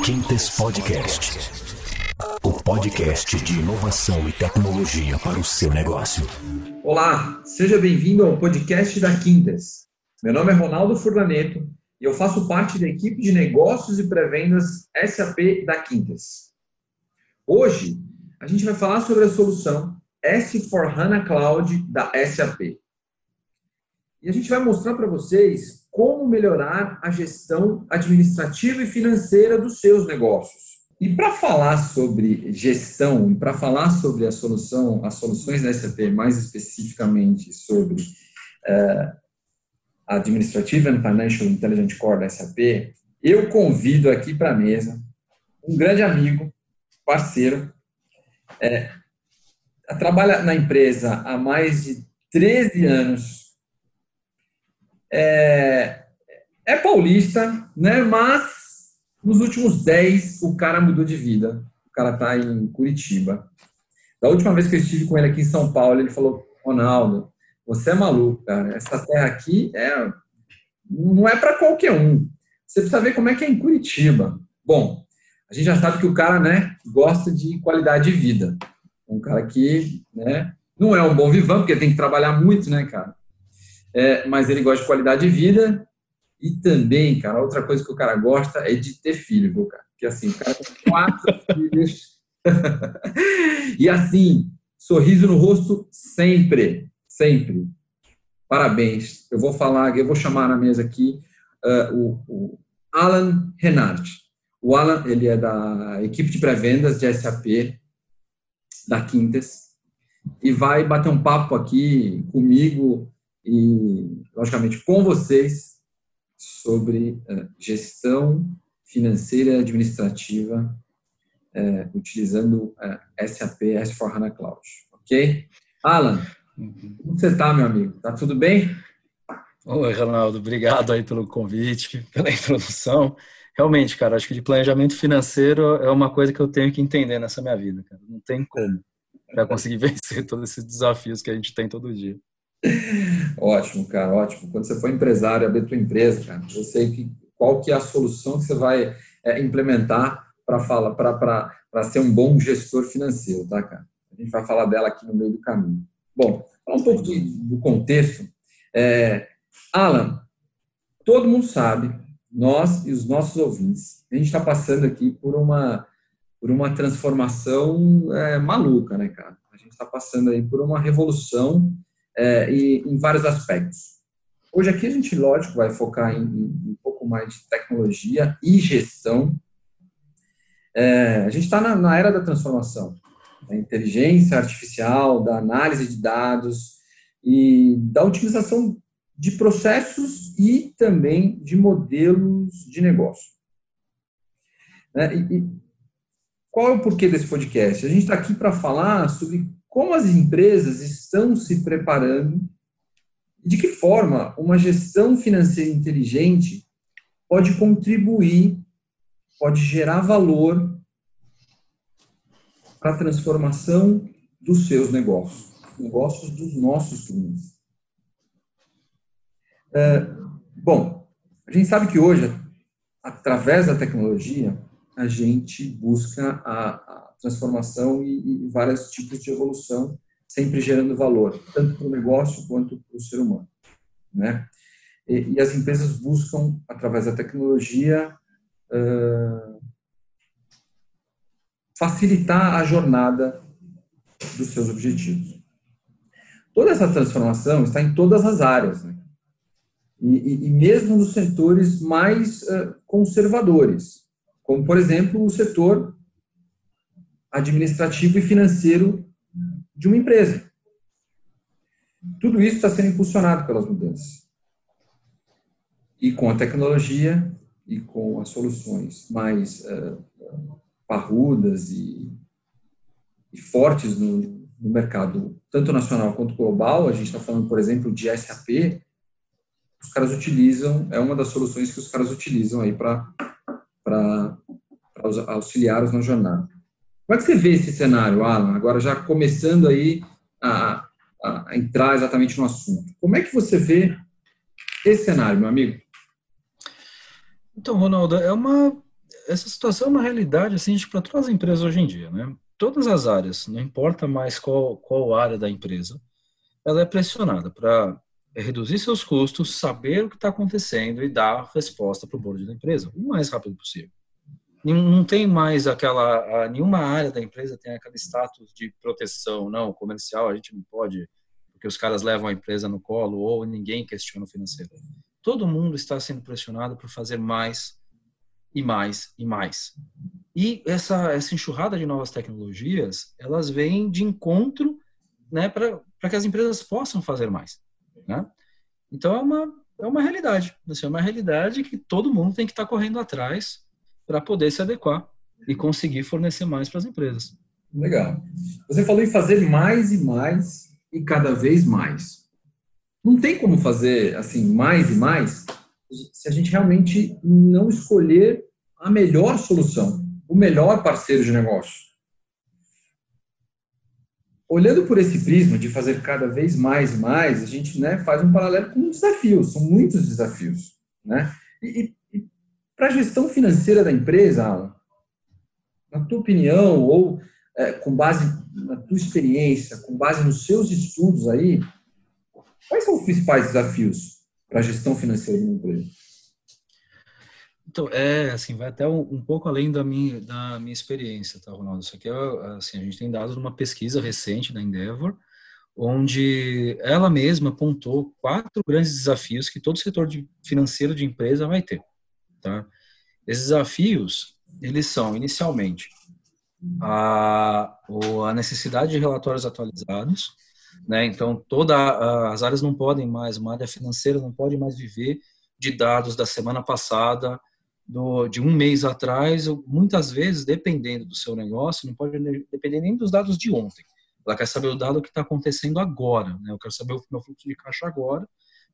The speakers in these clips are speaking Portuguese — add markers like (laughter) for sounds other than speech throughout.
Quintes Podcast. O podcast de inovação e tecnologia para o seu negócio. Olá, seja bem-vindo ao podcast da Quintes. Meu nome é Ronaldo Furlaneto e eu faço parte da equipe de negócios e pré-vendas SAP da Quintes. Hoje, a gente vai falar sobre a solução S4HANA Cloud da SAP. E a gente vai mostrar para vocês como melhorar a gestão administrativa e financeira dos seus negócios. E para falar sobre gestão para falar sobre a solução, as soluções da SAP, mais especificamente sobre uh, Administrative and Financial Intelligence Core da SAP, eu convido aqui para a mesa um grande amigo, parceiro, é, trabalha na empresa há mais de 13 anos, é, é paulista, né? Mas nos últimos 10 o cara mudou de vida. O cara tá em Curitiba. Da última vez que eu estive com ele aqui em São Paulo, ele falou: Ronaldo, você é maluco, cara. Essa terra aqui é não é para qualquer um. Você precisa ver como é que é em Curitiba. Bom, a gente já sabe que o cara, né, gosta de qualidade de vida. Um cara que, né, não é um bom vivão, porque tem que trabalhar muito, né, cara? É, mas ele gosta de qualidade de vida e também, cara, outra coisa que o cara gosta é de ter filho, viu, cara? Porque assim, o cara tem quatro (laughs) filhos. (laughs) e assim, sorriso no rosto sempre, sempre. Parabéns. Eu vou falar, eu vou chamar na mesa aqui uh, o, o, Alan Renard. O Alan, ele é da equipe de pré-vendas de SAP da Quintes e vai bater um papo aqui comigo e, logicamente, com vocês sobre uh, gestão financeira e administrativa uh, utilizando uh, SAP S4HANA Cloud. Ok? Alan, como você está, meu amigo? Tá tudo bem? Oi, Ronaldo. Obrigado aí pelo convite, pela introdução. Realmente, cara, acho que de planejamento financeiro é uma coisa que eu tenho que entender nessa minha vida, cara. Não tem como para conseguir (laughs) vencer todos esses desafios que a gente tem todo dia. Ótimo, cara, ótimo. Quando você for empresário, abrir tua empresa, cara, eu sei que, qual que é a solução que você vai é, implementar para falar, para ser um bom gestor financeiro, tá, cara? A gente vai falar dela aqui no meio do caminho. Bom, falar um pouco de, do contexto. É, Alan, todo mundo sabe, nós e os nossos ouvintes, a gente está passando aqui por uma por uma transformação é, maluca, né, cara? A gente está passando aí por uma revolução é, e em vários aspectos. Hoje aqui a gente, lógico, vai focar em, em um pouco mais de tecnologia e gestão. É, a gente está na, na, era da transformação, da inteligência artificial, da análise de dados e da utilização de processos e também de modelos de negócio. É, e qual é o porquê desse podcast? A gente está aqui para falar sobre como as empresas estão se preparando e de que forma uma gestão financeira inteligente pode contribuir, pode gerar valor para a transformação dos seus negócios, negócios dos nossos clientes. É, bom, a gente sabe que hoje, através da tecnologia, a gente busca a, transformação e, e vários tipos de evolução, sempre gerando valor, tanto para o negócio quanto para o ser humano. Né? E, e, as empresas buscam, através da tecnologia, uh, facilitar a jornada dos seus objetivos. Toda essa transformação está em todas as áreas, né? e, e, e, mesmo nos setores mais uh, conservadores, como, por exemplo, o setor administrativo e financeiro de uma empresa. Tudo isso está sendo impulsionado pelas mudanças. E com a tecnologia e com as soluções mais uh, parrudas e, e fortes no, no, mercado, tanto nacional quanto global, a gente está falando, por exemplo, de SAP, os caras utilizam, é uma das soluções que os caras utilizam aí para auxiliar-os na jornada. Como é que você vê esse cenário, Alan? Agora já começando aí a, a, entrar exatamente no assunto. Como é que você vê esse cenário, meu amigo? Então, Ronaldo, é uma essa situação é uma realidade assim para todas as empresas hoje em dia, né? Todas as áreas, não importa mais qual qual área da empresa, ela é pressionada para reduzir seus custos, saber o que está acontecendo e dar resposta para o board da empresa o mais rápido possível. Não tem mais aquela nenhuma área da empresa tem aquele status de proteção, não comercial a gente não pode porque os caras levam a empresa no colo ou ninguém questiona o financeiro. Todo mundo está sendo pressionado por fazer mais e mais e mais. E essa, essa enxurrada de novas tecnologias, elas vêm de encontro né, para que as empresas possam fazer mais. Né? Então, é uma, é uma realidade. Assim, é uma realidade que todo mundo tem que estar correndo atrás para poder se adequar e conseguir fornecer mais para as empresas. Legal. Você falou em fazer mais e mais e cada vez mais. Não tem como fazer assim mais e mais se a gente realmente não escolher a melhor solução, o melhor parceiro de negócio. Olhando por esse prisma de fazer cada vez mais e mais, a gente né, faz um paralelo com desafios, são muitos desafios. Né? E, e para a gestão financeira da empresa, Alan, na tua opinião, ou é, com base na tua experiência, com base nos seus estudos aí, quais são os principais desafios para a gestão financeira de uma empresa? Então, é, assim, vai até um, um, pouco além da minha, da minha experiência, tá, Ronaldo? Isso aqui é, assim, a gente tem dados de uma pesquisa recente da Endeavor, onde ela mesma apontou quatro grandes desafios que todo setor de, financeiro de empresa vai ter, tá? Esses desafios, eles são, inicialmente, a, a necessidade de relatórios atualizados, né? Então, todas as áreas não podem mais, uma área financeira não pode mais viver de dados da semana passada, do, de um mês atrás, muitas vezes, dependendo do seu negócio, não pode depender nem dos dados de ontem. Ela quer saber o dado que está acontecendo agora, né? Eu quero saber o meu fluxo de caixa agora,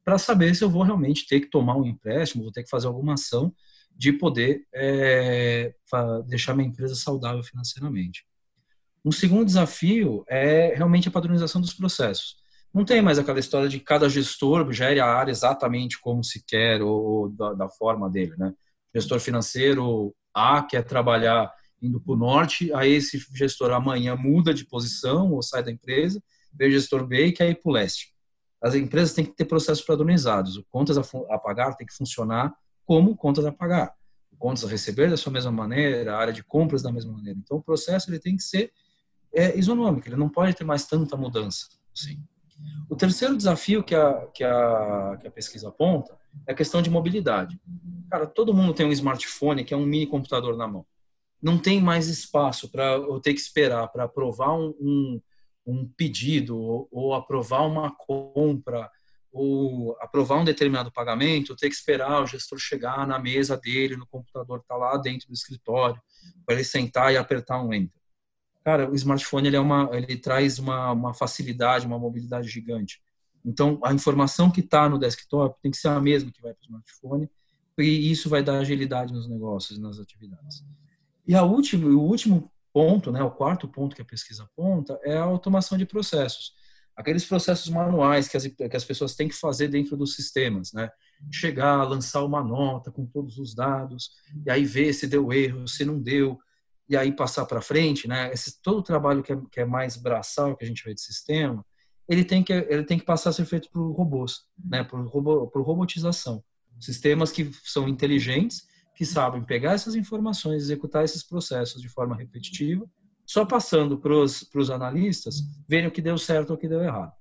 para saber se eu vou realmente ter que tomar um empréstimo, vou ter que fazer alguma ação de poder é, deixar minha empresa saudável financeiramente. Um segundo desafio é realmente a padronização dos processos. Não tem mais aquela história de cada gestor gere a área exatamente como se quer ou, da, da forma dele, né? Gestor financeiro A quer trabalhar indo para o norte, aí esse gestor amanhã muda de posição ou sai da empresa, vem o gestor B e quer ir para o leste. As empresas têm que ter processos padronizados. Contas a, pagar tem que funcionar como contas a pagar. Contas a receber da sua mesma maneira, a área de compras da mesma maneira. Então, o processo ele tem que ser é, isonômico, ele não pode ter mais tanta mudança. Assim. O terceiro desafio que a, que, a, que a pesquisa aponta é a questão de mobilidade. Cara, todo mundo tem um smartphone que é um mini computador na mão. Não tem mais espaço para eu ter que esperar para aprovar um, um, um pedido ou, ou aprovar uma compra ou aprovar um determinado pagamento, ter que esperar o gestor chegar na mesa dele, no computador está lá dentro do escritório, para ele sentar e apertar um enter. Cara, o smartphone ele é uma, ele traz uma, uma facilidade, uma mobilidade gigante. Então, a informação que está no desktop tem que ser a mesma que vai para o smartphone, e isso vai dar agilidade nos negócios, nas atividades. E a última, o último ponto, né, o quarto ponto que a pesquisa aponta, é a automação de processos aqueles processos manuais que as, que as pessoas têm que fazer dentro dos sistemas, né? Chegar, lançar uma nota com todos os dados, e aí ver se deu erro, se não deu, e aí passar para frente, né? Esse, todo o trabalho que é, que é mais braçal, que a gente vê de sistema, ele tem que, ele tem que passar a ser feito por robôs, né? Por, robô, por robotização. Sistemas que são inteligentes, que sabem pegar essas informações, executar esses processos de forma repetitiva só passando para os analistas verem o que deu certo ou o que deu errado.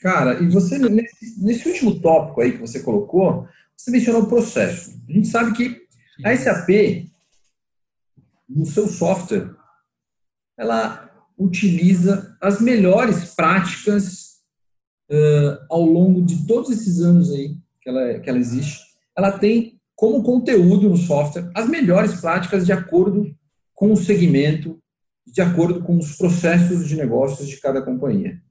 Cara, e você, nesse, nesse, último tópico aí que você colocou, você mencionou o processo. A gente sabe que a SAP, no seu software, ela utiliza as melhores práticas uh, ao longo de todos esses anos aí que ela, que ela existe. Ela tem como conteúdo no software as melhores práticas de acordo com o segmento de acordo com os processos de negócios de cada companhia.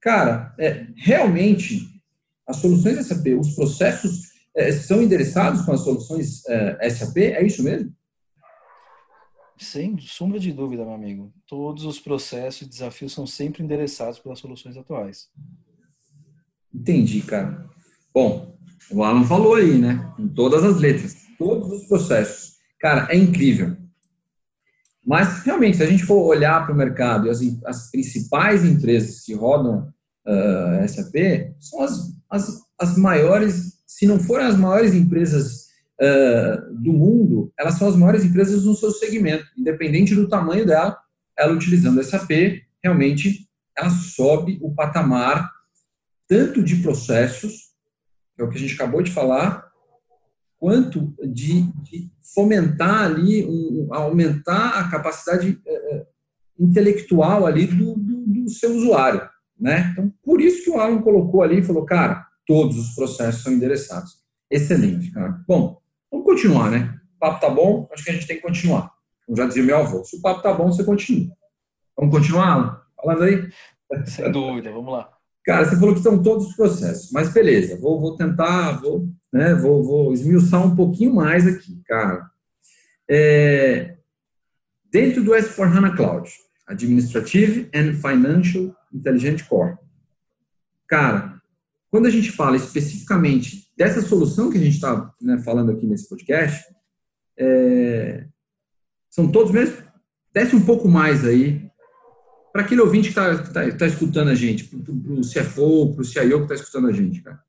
Cara, é, realmente, as soluções SAP, os processos é, são endereçados com as soluções é, SAP? É isso mesmo? Sem sombra de dúvida, meu amigo. Todos os processos e desafios são sempre endereçados pelas soluções atuais. Entendi, cara. Bom, o Alan falou aí, né? Em todas as letras, todos os processos Cara, é incrível. Mas, realmente, se a gente for olhar para o mercado e as, as, principais empresas que rodam uh, SAP, são as, as, as maiores, se não forem as maiores empresas uh, do mundo, elas são as maiores empresas no seu segmento. Independente do tamanho dela, ela utilizando SAP, realmente, ela sobe o patamar tanto de processos, é o que a gente acabou de falar, quanto de, de fomentar ali, um, aumentar a capacidade é, intelectual ali do, do, do, seu usuário, né? Então, por isso que o Alan colocou ali e falou, cara, todos os processos são endereçados. Excelente, cara. Bom, vamos continuar, né? O papo tá bom, acho que a gente tem que continuar. Como já dizia meu avô, se o papo tá bom, você continua. Vamos continuar, Alan? Falando aí? Sem dúvida, vamos lá. Cara, você falou que estão todos os processos, mas beleza, vou, vou tentar, vou, né, vou, vou esmiuçar um pouquinho mais aqui, cara. É, dentro do S4HANA Cloud, Administrative and Financial Intelligent Core. Cara, quando a gente fala especificamente dessa solução que a gente está né, falando aqui nesse podcast, é, são todos mesmo? Desce um pouco mais aí para aquele ouvinte que está tá, tá escutando a gente, para o CFO, para o CIO que está escutando a gente, cara?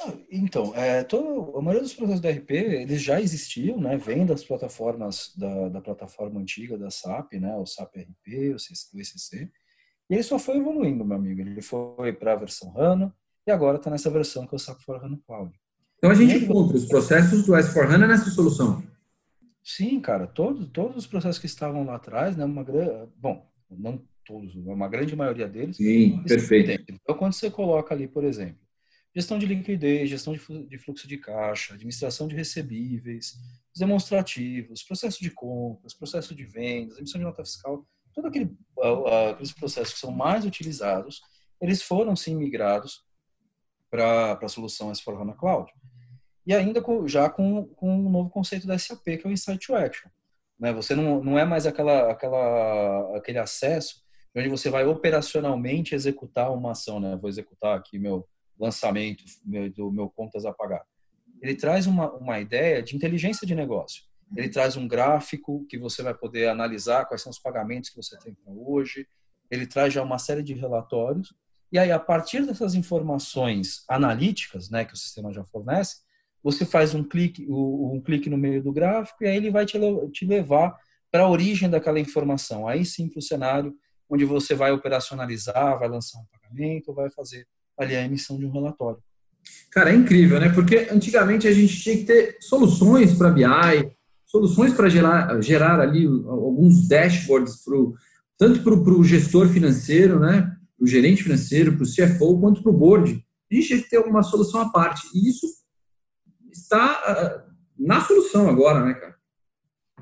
Ah, então, é, todo, a maioria dos processos da RP, eles já existiam, né, vem das plataformas, da, da plataforma antiga da SAP, né, o SAP RP, o ECC, e ele só foi evoluindo, meu amigo. Ele foi para a versão HANA e agora está nessa versão que é o SAP for HANA Cloud. Então a gente encontra os processos do S4HANA nessa solução. Sim, cara, todos, todos os processos que estavam lá atrás, né, uma bom, não todos, uma grande maioria deles. Sim, perfeito. Então, quando você coloca ali, por exemplo, gestão de liquidez, gestão de fluxo de caixa, administração de recebíveis, os demonstrativos, processo de compras, processo de vendas, emissão de nota fiscal, todos aquele, aqueles processos que são mais utilizados, eles foram sim migrados para a solução S4HANA Cloud e ainda com, já com, com um novo conceito da SAP, que é o Insight to Action. Né? Você não, não é mais aquela, aquela, aquele acesso onde você vai operacionalmente executar uma ação. Né? Vou executar aqui meu lançamento meu, do meu contas a pagar. Ele traz uma, uma ideia de inteligência de negócio. Ele traz um gráfico que você vai poder analisar quais são os pagamentos que você tem para hoje. Ele traz já uma série de relatórios. E aí, a partir dessas informações analíticas né, que o sistema já fornece, você faz um clique, um clique no meio do gráfico e aí ele vai te, levar para a origem daquela informação. Aí sim para o cenário onde você vai operacionalizar, vai lançar um pagamento, vai fazer ali a emissão de um relatório. Cara, é incrível, né? Porque antigamente a gente tinha que ter soluções para BI, soluções para gerar, gerar ali alguns dashboards pro, tanto para o gestor financeiro, né? O gerente financeiro, para o CFO, quanto para o board. A gente tinha que ter uma solução à parte. E isso está uh, na solução agora, né, cara?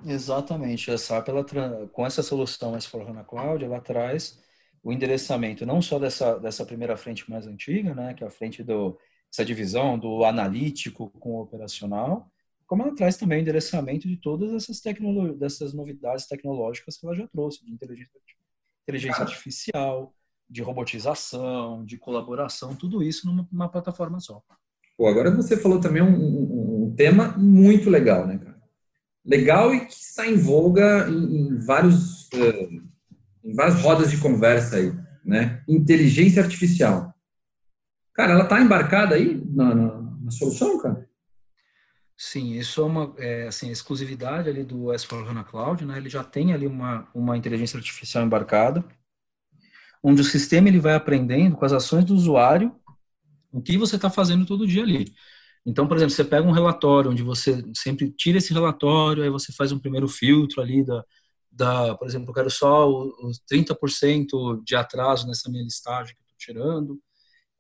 Exatamente. A SAP, ela, com essa solução S4 HANA Cloud, ela traz o endereçamento não só dessa, dessa primeira frente mais antiga, né, que é a frente do essa divisão do analítico com o operacional, como ela traz também o endereçamento de todas essas tecnologias, dessas novidades tecnológicas que ela já trouxe, de inteligência, inteligência artificial, de robotização, de colaboração, tudo isso numa, numa plataforma só. Pô, agora você falou também um, um, um, tema muito legal, né, cara? Legal e que está em voga em, em vários, uh, em várias rodas de conversa aí, né? Inteligência artificial. Cara, ela está embarcada aí na, na, na, solução, cara? Sim, isso é uma é, assim, exclusividade ali do S4HANA Cloud, né? Ele já tem ali uma, uma inteligência artificial embarcada, onde o sistema ele vai aprendendo com as ações do usuário o que você está fazendo todo dia ali. Então, por exemplo, você pega um relatório onde você sempre tira esse relatório, aí você faz um primeiro filtro ali da, da por exemplo, eu quero só os 30% de atraso nessa minha listagem que eu estou tirando,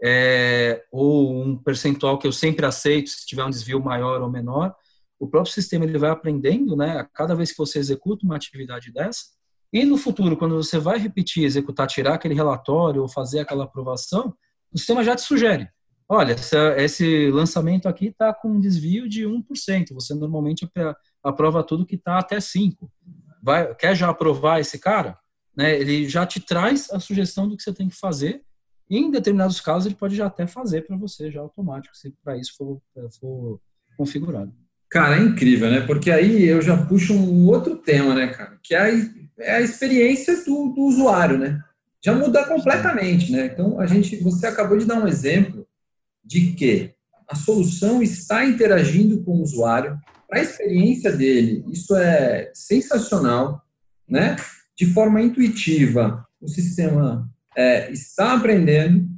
é, ou um percentual que eu sempre aceito se tiver um desvio maior ou menor. O próprio sistema ele vai aprendendo, né, a cada vez que você executa uma atividade dessa, e no futuro, quando você vai repetir, executar, tirar aquele relatório ou fazer aquela aprovação, o sistema já te sugere olha, essa, esse lançamento aqui está com um desvio de 1%. Você normalmente aprova tudo que está até 5%. Vai, quer já aprovar esse cara? Né, ele já te traz a sugestão do que você tem que fazer. E em determinados casos, ele pode já até fazer para você, já automático, se para isso for, for configurado. Cara, é incrível, né? Porque aí eu já puxo um outro tema, né, cara? Que é a, é a experiência do, do usuário, né? Já muda completamente, né? Então, a gente, você acabou de dar um exemplo de que a solução está interagindo com o usuário para a experiência dele. Isso é sensacional, né? De forma intuitiva, o sistema é, está aprendendo,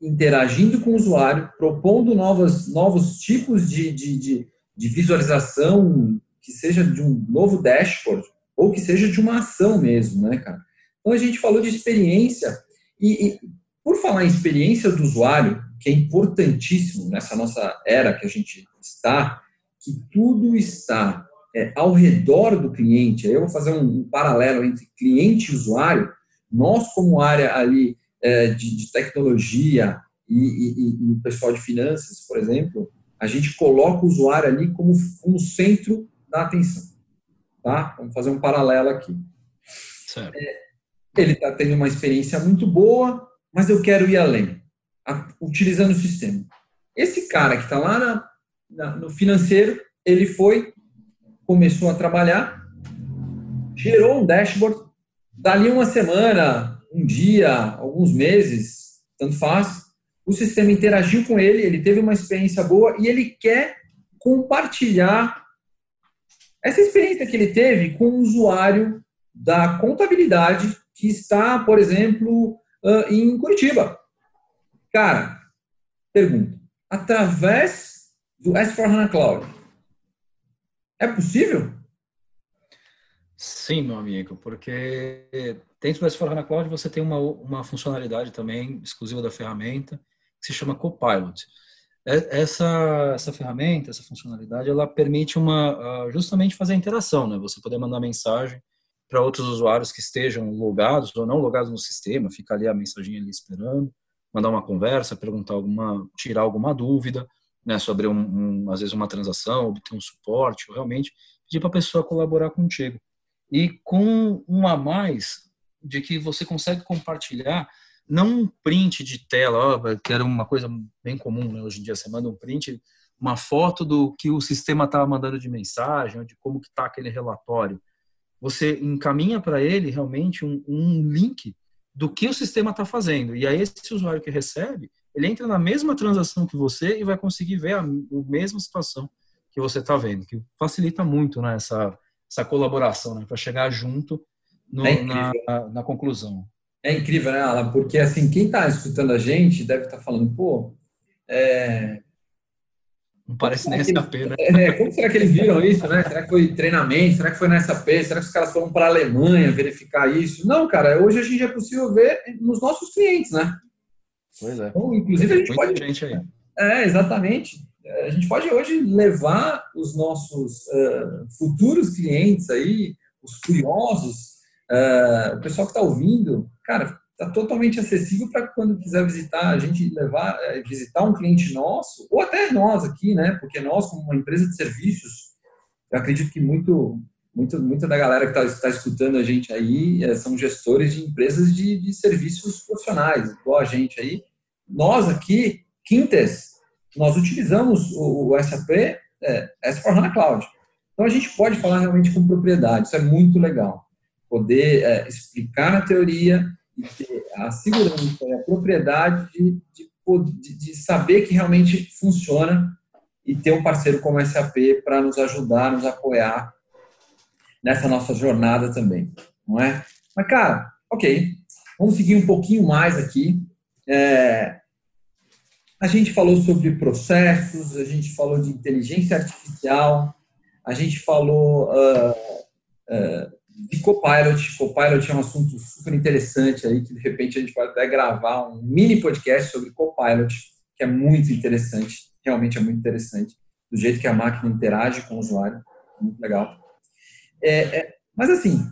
interagindo com o usuário, propondo novos, novos tipos de, de, de, de visualização, que seja de um novo dashboard, ou que seja de uma ação mesmo, né, cara? Então, a gente falou de experiência, e, e por falar em experiência do usuário, que é importantíssimo nessa nossa era que a gente está, que tudo está é, ao redor do cliente. Aí eu vou fazer um, um, paralelo entre cliente e usuário. Nós, como área ali é, de, de, tecnologia e, e, e, o pessoal de finanças, por exemplo, a gente coloca o usuário ali como, como centro da atenção. Tá? Vamos fazer um paralelo aqui. É, ele está tendo uma experiência muito boa, mas eu quero ir além utilizando o sistema. Esse cara que está lá na, na, no financeiro, ele foi, começou a trabalhar, gerou um dashboard, dali uma semana, um dia, alguns meses, tanto faz, o sistema interagiu com ele, ele teve uma experiência boa e ele quer compartilhar essa experiência que ele teve com o usuário da contabilidade que está, por exemplo, em Curitiba. Cara, pergunta. Através do S4HANA Cloud, é possível? Sim, meu amigo, porque dentro do S4HANA Cloud você tem uma, uma funcionalidade também exclusiva da ferramenta que se chama Copilot. Essa, essa ferramenta, essa funcionalidade, ela permite uma ah, justamente fazer a interação, né? Você poder mandar mensagem para outros usuários que estejam logados ou não logados no sistema, fica ali a mensagem ali esperando mandar uma conversa, perguntar alguma, tirar alguma dúvida, né, sobre um, um, às vezes uma transação, obter um suporte, ou realmente pedir para a pessoa colaborar contigo. E com um a mais de que você consegue compartilhar não um print de tela, ó, que era uma coisa bem comum né? hoje em dia, você manda um print, uma foto do que o sistema estava mandando de mensagem, de como que está aquele relatório. Você encaminha para ele realmente um, um link do que o sistema está fazendo. E aí esse usuário que recebe, ele entra na mesma transação que você e vai conseguir ver a, a mesma situação que você está vendo, que facilita muito né, essa, essa colaboração, né, para chegar junto no, é na, na, conclusão. É incrível, né, Alan? Porque assim, quem está escutando a gente deve estar tá falando, pô, é, não parece nem SAP, né? É, como será que eles viram isso, né? Será que foi treinamento? Será que foi na SAP? Será que os caras foram para a Alemanha verificar isso? Não, cara, hoje a gente é possível ver nos nossos clientes, né? Pois é. Então, inclusive, a gente Muita pode. Gente aí. É, exatamente. A gente pode hoje levar os nossos uh, futuros clientes aí, os curiosos, uh, o pessoal que está ouvindo, cara, está totalmente acessível para quando quiser visitar, a gente levar, é, visitar um cliente nosso, ou até nós aqui, né? Porque nós, como uma empresa de serviços, eu acredito que muito, muito, muita da galera que está tá escutando a gente aí é, são gestores de empresas de, de serviços profissionais, igual a gente aí. Nós aqui, Quintes, nós utilizamos o, o SAP é, S4HANA Cloud. Então a gente pode falar realmente com propriedade, isso é muito legal. Poder é, explicar na teoria, e ter a segurança e a propriedade de, de, de, saber que realmente funciona e ter um parceiro como a SAP para nos ajudar, nos apoiar nessa nossa jornada também, não é? Mas, cara, ok, vamos seguir um pouquinho mais aqui. É, a gente falou sobre processos, a gente falou de inteligência artificial, a gente falou uh, uh, de Copilot. Copilot é um assunto super interessante aí, que de repente a gente pode até gravar um mini podcast sobre Copilot, que é muito interessante, realmente é muito interessante, do jeito que a máquina interage com o usuário, muito legal. É, é, mas assim,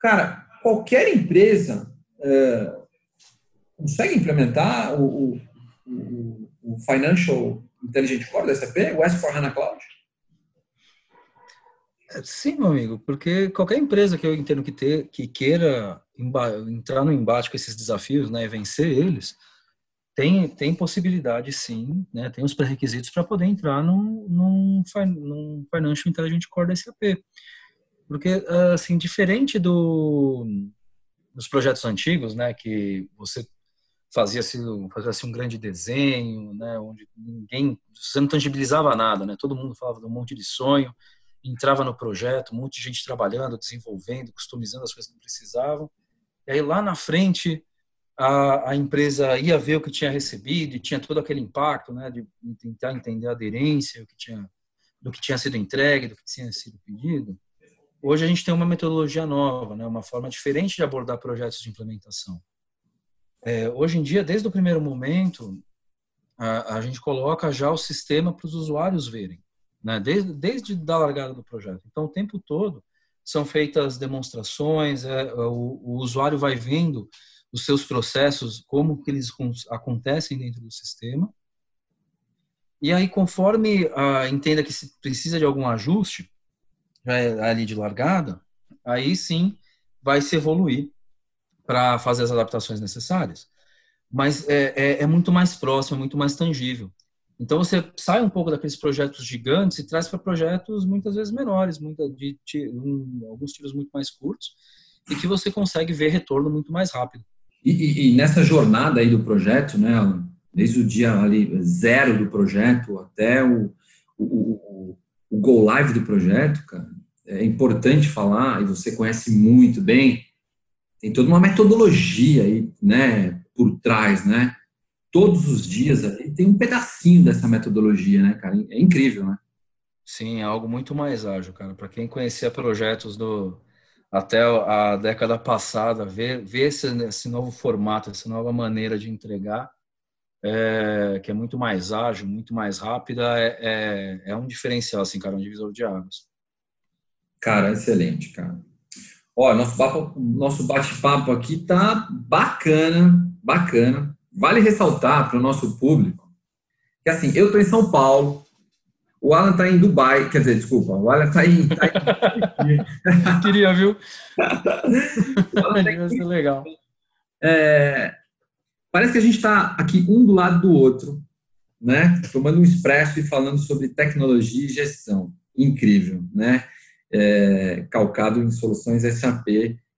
cara, qualquer empresa é, consegue implementar o, o, o, o Financial Intelligent Core da SAP, o S4HANA Cloud? Sim, meu amigo, porque qualquer empresa que eu entendo que, ter, que queira entrar no embate com esses desafios né, e vencer eles, tem, tem possibilidade, sim, né? tem os pré-requisitos para poder entrar num, num, num Financial Intelligent Core da SAP. Porque, assim, diferente do, dos projetos antigos, né, que você fazia assim, fazia assim um grande desenho, né, onde ninguém, você não tangibilizava nada, né, todo mundo falava de um monte de sonho, entrava no projeto, um monte de gente trabalhando, desenvolvendo, customizando as coisas que precisavam, e aí lá na frente a, a empresa ia ver o que tinha recebido e tinha todo aquele impacto, né, de tentar entender a aderência, o que tinha, do que tinha sido entregue, do que tinha sido pedido. Hoje a gente tem uma metodologia nova, né, uma forma diferente de abordar projetos de implementação. É, hoje em dia, desde o primeiro momento, a, a gente coloca já o sistema para os usuários verem, né, desde, desde da largada do projeto. Então, o tempo todo são feitas demonstrações, é, o, o usuário vai vendo os seus processos, como que eles acontecem dentro do sistema. E aí, conforme ah, entenda que se precisa de algum ajuste, é ali de largada, aí sim vai se evoluir para fazer as adaptações necessárias. Mas é, é, é, muito mais próximo, é muito mais tangível. Então você sai um pouco daqueles projetos gigantes e traz para projetos muitas vezes menores, muita, de, um, alguns tiros muito mais curtos, e que você consegue ver retorno muito mais rápido. E, e, e, nessa jornada aí do projeto, né, desde o dia ali zero do projeto até o, o, o, o go live do projeto, cara, é importante falar, e você conhece muito bem, tem toda uma metodologia aí, né, por trás, né? Todos os dias ali tem um pedacinho dessa metodologia, né, cara? É incrível, né? Sim, é algo muito mais ágil, cara. Para quem conhecia projetos do, até a década passada, ver, ver esse, esse novo formato, essa nova maneira de entregar, é, que é muito mais ágil, muito mais rápida, é, é, é, um diferencial, assim, cara, um divisor de águas. Cara, excelente, cara. Ó, nosso, papo, nosso bate-papo aqui tá bacana, bacana. Vale ressaltar para o nosso público que, assim, eu tô em São Paulo, o Alan tá em Dubai, quer dizer, desculpa, o Alan tá em. Tá em... (laughs) Queria, viu? o Alan tá em... legal. É, parece que a gente está aqui um do lado do outro, né? Tomando um expresso e falando sobre tecnologia e gestão. Incrível, né? É, calcado em soluções SAP,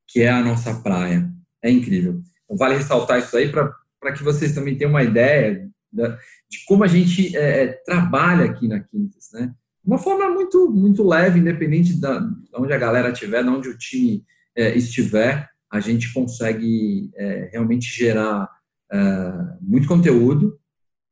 que é a nossa praia. É incrível. Então, vale ressaltar isso aí para que vocês também tenham uma ideia da, de como a gente é, é, trabalha aqui na Quintas, né? Uma forma muito, muito leve, independente da, de onde a galera estiver, de onde o time é, estiver, a gente consegue é, realmente gerar é, muito conteúdo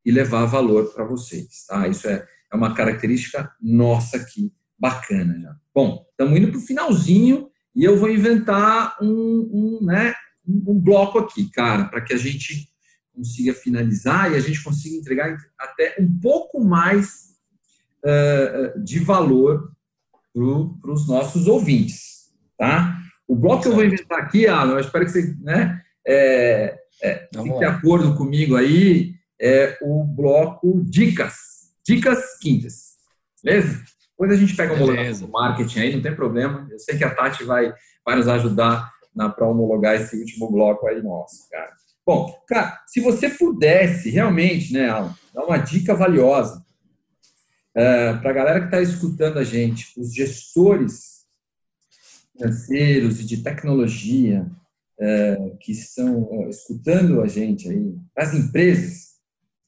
e levar valor para vocês, tá? Isso é, é uma característica nossa aqui, bacana já. Bom, estamos indo para o finalzinho e eu vou inventar um, um, né, um bloco aqui, cara, para que a gente consiga finalizar e a gente consiga entregar até um pouco mais uh, de valor para os nossos ouvintes, tá? O bloco que eu vou inventar aqui, Alan, eu espero que você né, é, é, fique de acordo comigo aí, é o bloco Dicas. Dicas Quintas. Beleza? Depois a gente pega um homologação do marketing aí, não tem problema. Eu sei que a Tati vai, vai nos ajudar para homologar esse último bloco aí nosso, cara. Bom, cara, se você pudesse realmente, né, dar uma dica valiosa é, para a galera que está escutando a gente, os gestores financeiros e de tecnologia é, que estão é, escutando a gente aí, as empresas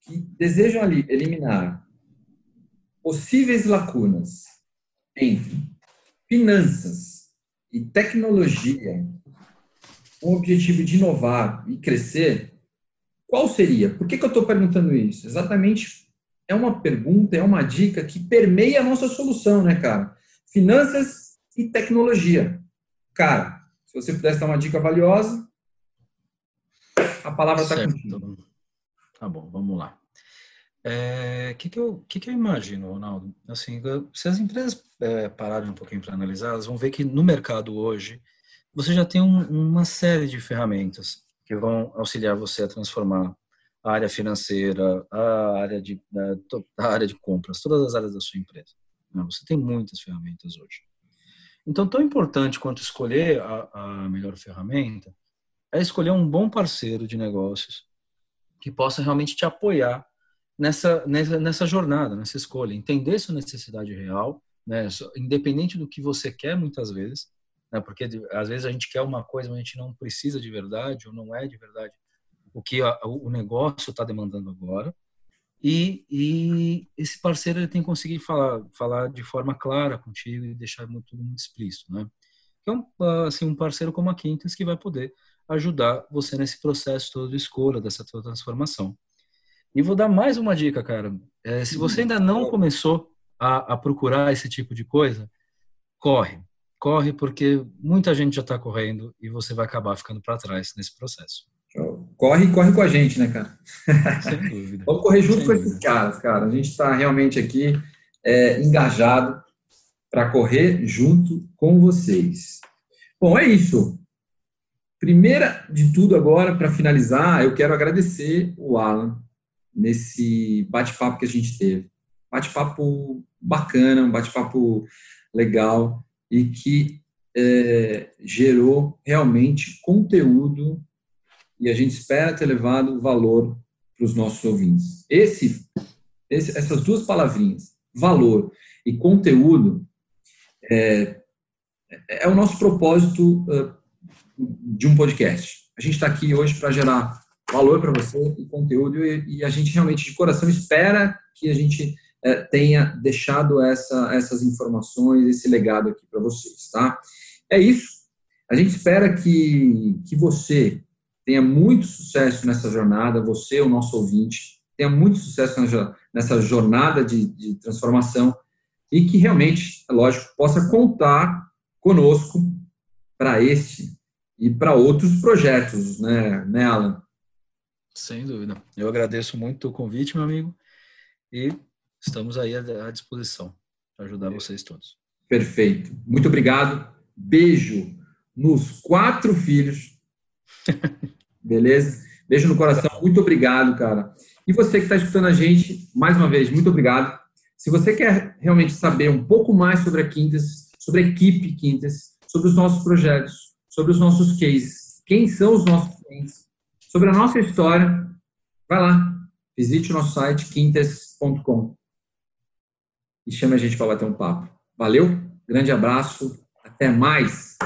que desejam ali eliminar possíveis lacunas entre finanças e tecnologia um objetivo de inovar e crescer, qual seria? Por que, que eu estou perguntando isso? Exatamente é uma pergunta, é uma dica que permeia a nossa solução, né, cara? Finanças e tecnologia. Cara, se você pudesse dar uma dica valiosa, a palavra está contigo. Tá bom, vamos lá. O é, que, que, eu, que, que eu imagino, Ronaldo? Assim, se as empresas é, pararem um pouquinho para analisar, elas vão ver que no mercado hoje você já tem um, uma série de ferramentas que vão auxiliar você a transformar a área financeira, a área de, a, área de compras, todas as áreas da sua empresa. Né? Você tem muitas ferramentas hoje. Então, tão importante quanto escolher a, a melhor ferramenta é escolher um bom parceiro de negócios que possa realmente te apoiar nessa, nessa, nessa jornada, nessa escolha, entender sua necessidade real, né, independente do que você quer muitas vezes, né, porque às vezes a gente quer uma coisa, mas a gente não precisa de verdade ou não é de verdade o que a, o negócio está demandando agora. E, e, esse parceiro ele tem que conseguir falar, falar de forma clara contigo e deixar tudo muito explícito, né? Um, assim, um parceiro como a Quintas que vai poder ajudar você nesse processo todo de escolha, dessa tua transformação. E vou dar mais uma dica, cara. É, se você ainda não começou a, a, procurar esse tipo de coisa, corre. Corre porque muita gente já está correndo e você vai acabar ficando para trás nesse processo. Corre e corre com a gente, né, cara? Sem dúvida. (laughs) Vamos correr junto Sem com dúvida. esses caras, cara. A gente está realmente aqui é, engajado para correr junto com vocês. Bom, é isso. Primeira de tudo agora, para finalizar, eu quero agradecer o Alan nesse bate-papo que a gente teve. Bate-papo bacana, um bate-papo legal e que é, gerou realmente conteúdo e a gente espera ter levado valor para os nossos ouvintes. Esse, esse, essas duas palavrinhas, valor e conteúdo, é, é o nosso propósito uh, de um podcast. A gente está aqui hoje para gerar valor para você e conteúdo e, e, a gente realmente de coração espera que a gente é, tenha deixado essa, essas informações, esse legado aqui para vocês, tá? É isso. A gente espera que, que você tenha muito sucesso nessa jornada, você, o nosso ouvinte, tenha muito sucesso nessa jornada de, de transformação e que realmente, é lógico, possa contar conosco para este e para outros projetos, né, né, Alan? Sem dúvida. Eu agradeço muito o convite, meu amigo, e estamos aí à disposição para ajudar vocês todos. Perfeito. Muito obrigado. Beijo nos quatro filhos. (laughs) Beleza? Beijo no coração. Muito obrigado, cara. E você que está escutando a gente, mais uma vez, muito obrigado. Se você quer realmente saber um pouco mais sobre a Quintas, sobre a equipe Quintas, sobre os nossos projetos, sobre os nossos cases, quem são os nossos clientes, sobre a nossa história, vai lá, visite o nosso site quintas.com e chame a gente para bater um papo. Valeu, grande abraço, até mais.